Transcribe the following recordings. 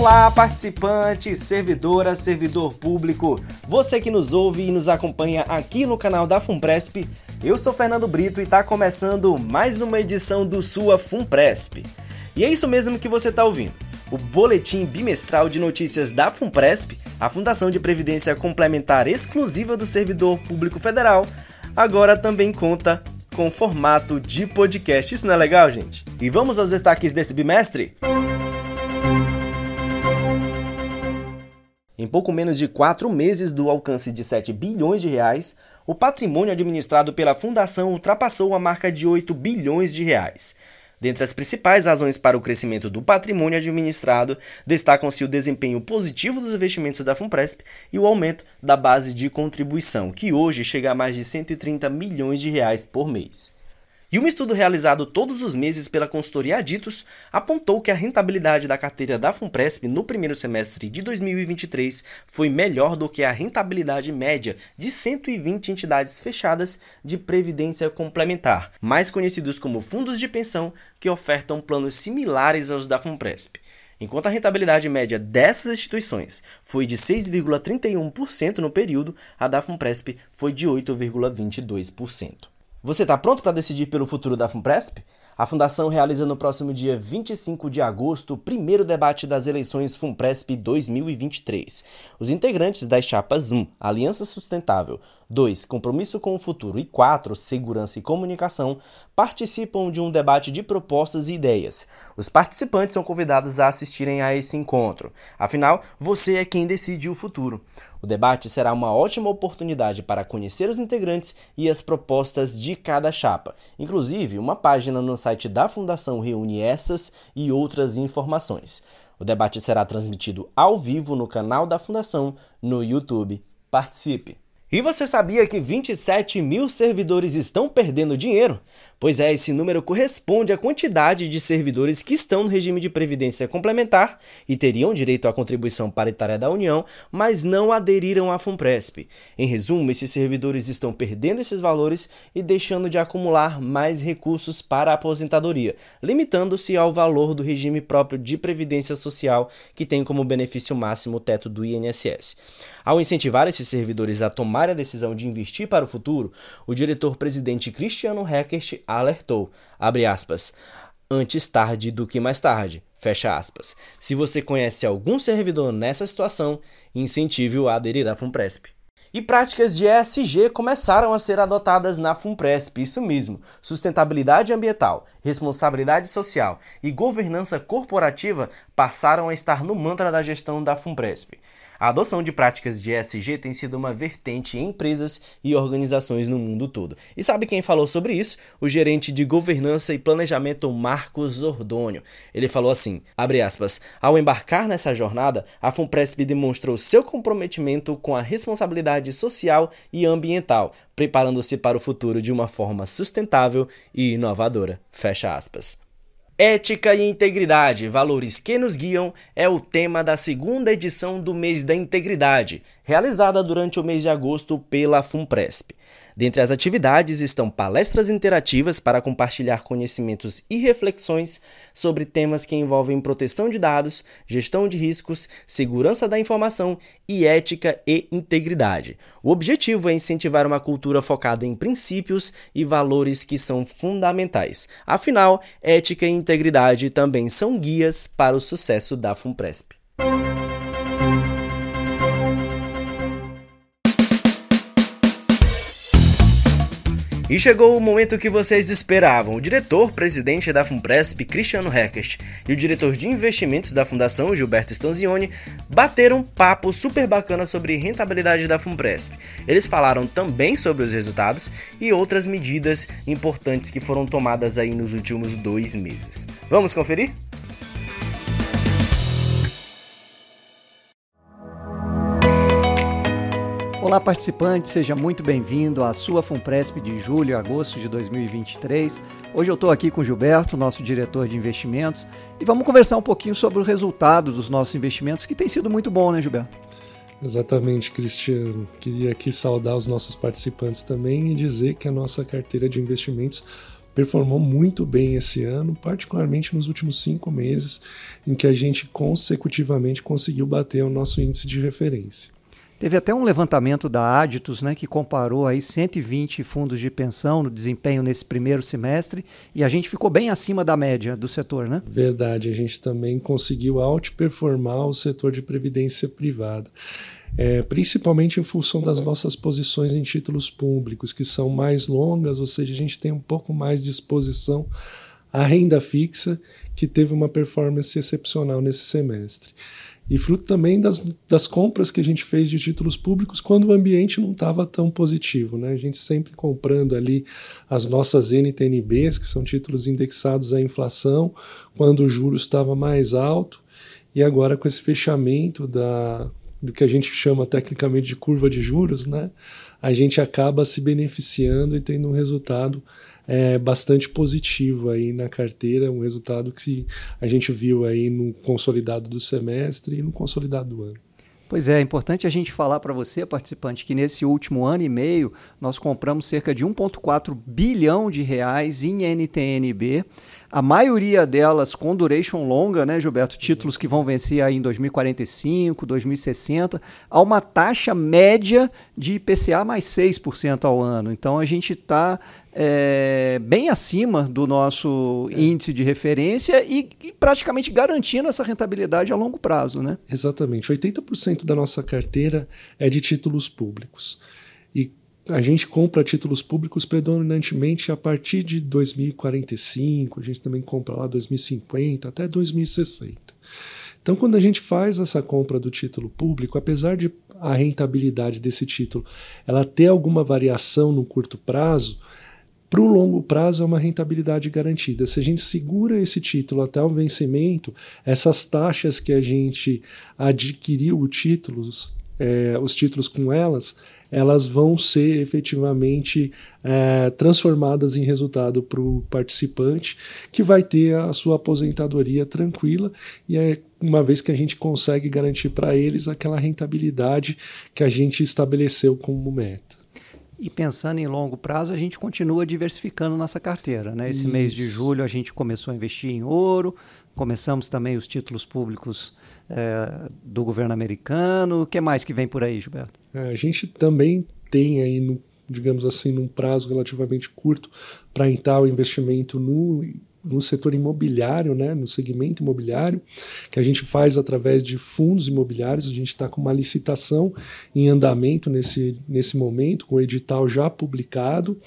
Olá, participante, servidora, servidor público, você que nos ouve e nos acompanha aqui no canal da Fumpresp. Eu sou Fernando Brito e está começando mais uma edição do sua Fumpresp. E é isso mesmo que você está ouvindo. O boletim bimestral de notícias da Fumpresp, a Fundação de Previdência Complementar exclusiva do Servidor Público Federal, agora também conta com formato de podcast. Isso não é legal, gente? E vamos aos destaques desse bimestre? Em pouco menos de quatro meses do alcance de 7 bilhões de reais, o patrimônio administrado pela Fundação ultrapassou a marca de 8 bilhões de reais. Dentre as principais razões para o crescimento do patrimônio administrado, destacam-se o desempenho positivo dos investimentos da Funpresp e o aumento da base de contribuição, que hoje chega a mais de 130 milhões de reais por mês. E um estudo realizado todos os meses pela consultoria Aditos apontou que a rentabilidade da carteira da Funpresp no primeiro semestre de 2023 foi melhor do que a rentabilidade média de 120 entidades fechadas de previdência complementar, mais conhecidos como fundos de pensão que ofertam planos similares aos da Funpresp. Enquanto a rentabilidade média dessas instituições foi de 6,31% no período, a da Funpresp foi de 8,22%. Você está pronto para decidir pelo futuro da FUNPRESP? A Fundação realiza no próximo dia 25 de agosto o primeiro debate das eleições FUNPRESP 2023. Os integrantes das chapas 1, Aliança Sustentável, 2, Compromisso com o Futuro e 4, Segurança e Comunicação, participam de um debate de propostas e ideias. Os participantes são convidados a assistirem a esse encontro. Afinal, você é quem decide o futuro. O debate será uma ótima oportunidade para conhecer os integrantes e as propostas de cada chapa. Inclusive, uma página no site da Fundação reúne essas e outras informações. O debate será transmitido ao vivo no canal da Fundação no YouTube. Participe! E você sabia que 27 mil servidores estão perdendo dinheiro? Pois é, esse número corresponde à quantidade de servidores que estão no regime de previdência complementar e teriam direito à contribuição paritária da União, mas não aderiram à FUNPRESP. Em resumo, esses servidores estão perdendo esses valores e deixando de acumular mais recursos para a aposentadoria, limitando-se ao valor do regime próprio de previdência social, que tem como benefício máximo o teto do INSS. Ao incentivar esses servidores a tomar a decisão de investir para o futuro, o diretor-presidente Cristiano Heckert alertou, aspas, antes tarde do que mais tarde, fecha aspas. Se você conhece algum servidor nessa situação, incentive-o a aderir à FUNPRESP. E práticas de ESG começaram a ser adotadas na FUNPRESP, isso mesmo. Sustentabilidade ambiental, responsabilidade social e governança corporativa passaram a estar no mantra da gestão da FUNPRESP. A adoção de práticas de ESG tem sido uma vertente em empresas e organizações no mundo todo. E sabe quem falou sobre isso? O gerente de governança e planejamento Marcos Ordônio. Ele falou assim: aspas, ao embarcar nessa jornada, a FUNPRESP demonstrou seu comprometimento com a responsabilidade social e ambiental, preparando-se para o futuro de uma forma sustentável e inovadora. Fecha aspas. Ética e integridade, valores que nos guiam, é o tema da segunda edição do Mês da Integridade, realizada durante o mês de agosto pela FUNPRESP. Dentre as atividades estão palestras interativas para compartilhar conhecimentos e reflexões sobre temas que envolvem proteção de dados, gestão de riscos, segurança da informação e ética e integridade. O objetivo é incentivar uma cultura focada em princípios e valores que são fundamentais. Afinal, ética e integridade também são guias para o sucesso da FUNPRESP. E chegou o momento que vocês esperavam. O diretor-presidente da FUNPRESP, Cristiano Heckert, e o diretor de investimentos da Fundação, Gilberto Stanzioni, bateram um papo super bacana sobre rentabilidade da FUNPRESP. Eles falaram também sobre os resultados e outras medidas importantes que foram tomadas aí nos últimos dois meses. Vamos conferir? Olá, participante, seja muito bem-vindo à sua FUNPRESP de julho e agosto de 2023. Hoje eu estou aqui com o Gilberto, nosso diretor de investimentos, e vamos conversar um pouquinho sobre o resultado dos nossos investimentos, que tem sido muito bom, né, Gilberto? Exatamente, Cristiano. Queria aqui saudar os nossos participantes também e dizer que a nossa carteira de investimentos performou muito bem esse ano, particularmente nos últimos cinco meses, em que a gente consecutivamente conseguiu bater o nosso índice de referência. Teve até um levantamento da Aditus, né, que comparou aí 120 fundos de pensão no desempenho nesse primeiro semestre e a gente ficou bem acima da média do setor, né? Verdade, a gente também conseguiu outperformar o setor de previdência privada. É, principalmente em função das nossas posições em títulos públicos, que são mais longas, ou seja, a gente tem um pouco mais de exposição à renda fixa, que teve uma performance excepcional nesse semestre e fruto também das, das compras que a gente fez de títulos públicos quando o ambiente não estava tão positivo. Né? A gente sempre comprando ali as nossas NTNBs, que são títulos indexados à inflação, quando o juros estava mais alto, e agora com esse fechamento da, do que a gente chama tecnicamente de curva de juros, né? a gente acaba se beneficiando e tendo um resultado é, bastante positivo aí na carteira, um resultado que a gente viu aí no consolidado do semestre e no consolidado do ano. Pois é, é importante a gente falar para você, participante, que nesse último ano e meio nós compramos cerca de 1,4 bilhão de reais em NTNB a maioria delas com duration longa, né, Gilberto? Títulos que vão vencer aí em 2045, 2060, a uma taxa média de IPCA mais 6% ao ano. Então a gente está é, bem acima do nosso é. índice de referência e, e, praticamente garantindo essa rentabilidade a longo prazo, né? Exatamente. 80% da nossa carteira é de títulos públicos. A gente compra títulos públicos predominantemente a partir de 2045, a gente também compra lá 2050 até 2060. Então, quando a gente faz essa compra do título público, apesar de a rentabilidade desse título ela ter alguma variação no curto prazo, para o longo prazo é uma rentabilidade garantida. Se a gente segura esse título até o vencimento, essas taxas que a gente adquiriu títulos, é, os títulos com elas, elas vão ser efetivamente é, transformadas em resultado para o participante, que vai ter a sua aposentadoria tranquila e é uma vez que a gente consegue garantir para eles aquela rentabilidade que a gente estabeleceu como meta. E pensando em longo prazo, a gente continua diversificando nossa carteira. Né? Esse Isso. mês de julho a gente começou a investir em ouro, começamos também os títulos públicos é, do governo americano. O que mais que vem por aí, Gilberto? É, a gente também tem aí, no, digamos assim, num prazo relativamente curto, para entrar o investimento no no setor imobiliário, né, no segmento imobiliário, que a gente faz através de fundos imobiliários. A gente está com uma licitação em andamento nesse, nesse momento, com o edital já publicado,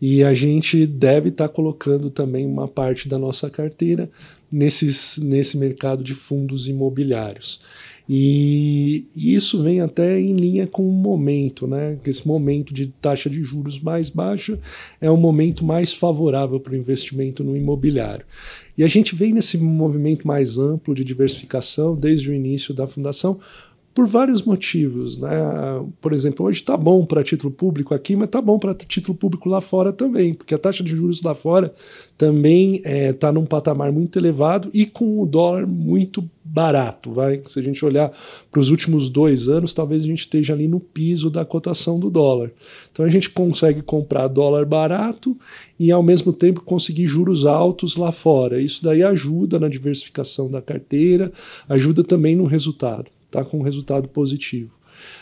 e a gente deve estar tá colocando também uma parte da nossa carteira nesses, nesse mercado de fundos imobiliários. E isso vem até em linha com o momento, né? Esse momento de taxa de juros mais baixa é um momento mais favorável para o investimento no imobiliário. E a gente vem nesse movimento mais amplo de diversificação desde o início da fundação, por vários motivos. Né? Por exemplo, hoje está bom para título público aqui, mas está bom para título público lá fora também, porque a taxa de juros lá fora também está é, tá num patamar muito elevado e com o dólar muito barato. Vai? Se a gente olhar para os últimos dois anos, talvez a gente esteja ali no piso da cotação do dólar. Então a gente consegue comprar dólar barato e ao mesmo tempo conseguir juros altos lá fora. Isso daí ajuda na diversificação da carteira, ajuda também no resultado está com um resultado positivo.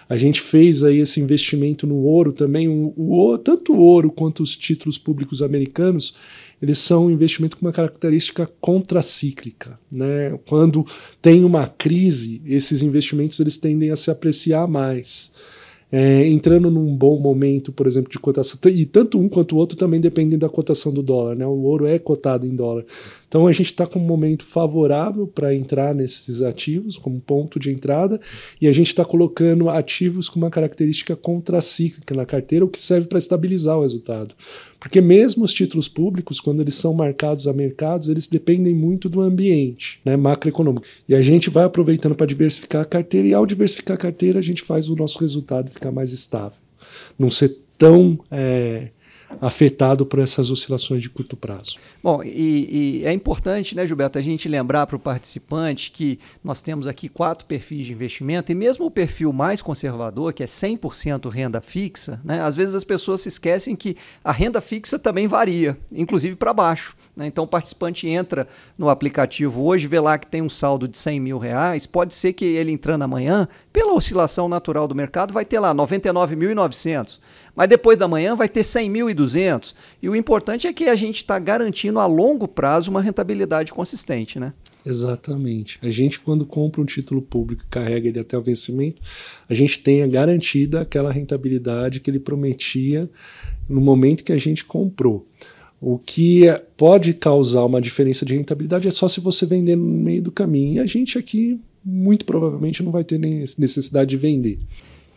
A gente fez aí esse investimento no ouro também, o, o, tanto o ouro quanto os títulos públicos americanos, eles são um investimento com uma característica contracíclica. Né? Quando tem uma crise, esses investimentos eles tendem a se apreciar mais é, entrando num bom momento, por exemplo, de cotação, e tanto um quanto o outro também dependem da cotação do dólar, né? O ouro é cotado em dólar. Então a gente está com um momento favorável para entrar nesses ativos, como ponto de entrada, e a gente está colocando ativos com uma característica contracíclica na carteira, o que serve para estabilizar o resultado. Porque mesmo os títulos públicos, quando eles são marcados a mercados, eles dependem muito do ambiente né, macroeconômico. E a gente vai aproveitando para diversificar a carteira, e ao diversificar a carteira, a gente faz o nosso resultado ficar mais estável. Não ser tão é, afetado por essas oscilações de curto prazo. Bom, e, e é importante, né, Gilberto, a gente lembrar para o participante que nós temos aqui quatro perfis de investimento e mesmo o perfil mais conservador, que é 100% renda fixa, né, às vezes as pessoas se esquecem que a renda fixa também varia, inclusive para baixo. Né? Então o participante entra no aplicativo hoje, vê lá que tem um saldo de 100 mil reais, pode ser que ele entrando amanhã, pela oscilação natural do mercado, vai ter lá 99.900, mas depois da manhã vai ter 100.200. E o importante é que a gente está garantindo a longo prazo uma rentabilidade consistente, né? Exatamente. A gente, quando compra um título público e carrega ele até o vencimento, a gente tenha garantida aquela rentabilidade que ele prometia no momento que a gente comprou. O que pode causar uma diferença de rentabilidade é só se você vender no meio do caminho. E a gente aqui, muito provavelmente, não vai ter necessidade de vender.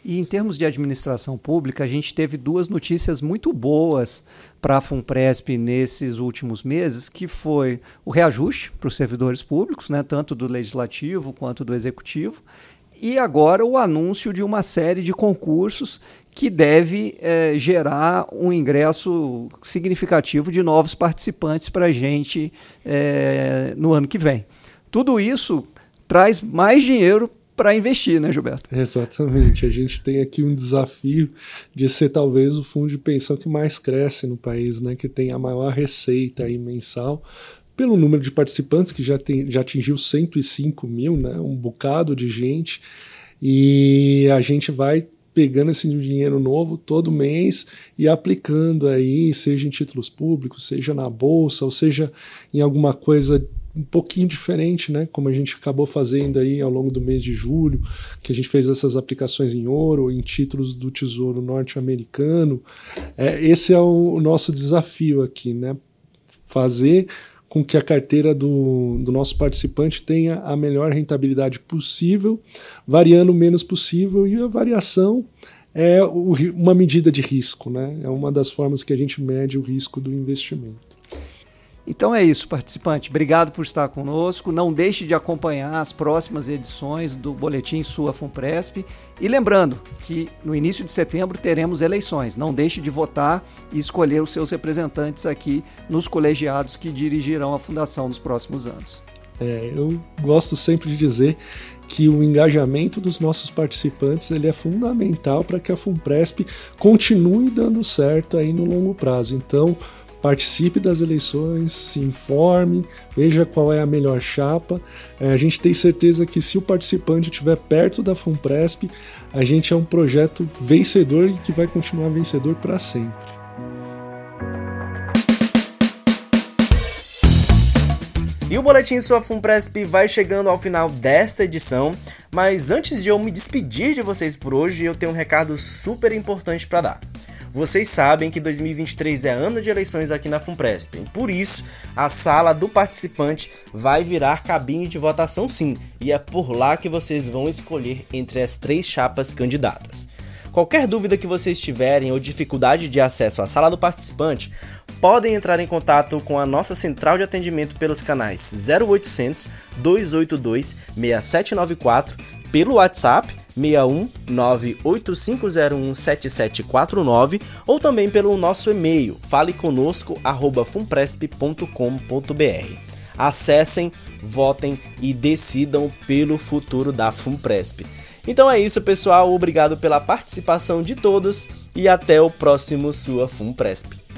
E em termos de administração pública, a gente teve duas notícias muito boas para a FUNPRESP nesses últimos meses, que foi o reajuste para os servidores públicos, né, tanto do legislativo quanto do executivo, e agora o anúncio de uma série de concursos que deve é, gerar um ingresso significativo de novos participantes para a gente é, no ano que vem. Tudo isso traz mais dinheiro para investir, né, Gilberto? Exatamente. A gente tem aqui um desafio de ser talvez o fundo de pensão que mais cresce no país, né, que tem a maior receita aí mensal pelo número de participantes que já, tem, já atingiu 105 mil, né, um bocado de gente, e a gente vai pegando esse dinheiro novo todo mês e aplicando aí, seja em títulos públicos, seja na bolsa, ou seja em alguma coisa um pouquinho diferente, né? Como a gente acabou fazendo aí ao longo do mês de julho, que a gente fez essas aplicações em ouro, em títulos do Tesouro Norte-Americano. É, esse é o nosso desafio aqui, né? Fazer com que a carteira do, do nosso participante tenha a melhor rentabilidade possível, variando o menos possível, e a variação é o, uma medida de risco, né? É uma das formas que a gente mede o risco do investimento. Então é isso, participante. Obrigado por estar conosco. Não deixe de acompanhar as próximas edições do Boletim Sua Funpresp. E lembrando que no início de setembro teremos eleições. Não deixe de votar e escolher os seus representantes aqui nos colegiados que dirigirão a fundação nos próximos anos. É, eu gosto sempre de dizer que o engajamento dos nossos participantes ele é fundamental para que a Funpresp continue dando certo aí no longo prazo. Então, participe das eleições, se informe, veja qual é a melhor chapa. É, a gente tem certeza que se o participante estiver perto da FUNPRESP, a gente é um projeto vencedor e que vai continuar vencedor para sempre. E o Boletim Sua FUNPRESP vai chegando ao final desta edição, mas antes de eu me despedir de vocês por hoje, eu tenho um recado super importante para dar. Vocês sabem que 2023 é ano de eleições aqui na Funpresp. Por isso, a sala do participante vai virar cabine de votação sim, e é por lá que vocês vão escolher entre as três chapas candidatas. Qualquer dúvida que vocês tiverem ou dificuldade de acesso à sala do participante, podem entrar em contato com a nossa central de atendimento pelos canais 0800 282 6794, pelo WhatsApp 61985017749 ou também pelo nosso e-mail faleconosco@funpresp.com.br. Acessem, votem e decidam pelo futuro da Funpresp. Então é isso, pessoal. Obrigado pela participação de todos e até o próximo Sua Funpresp.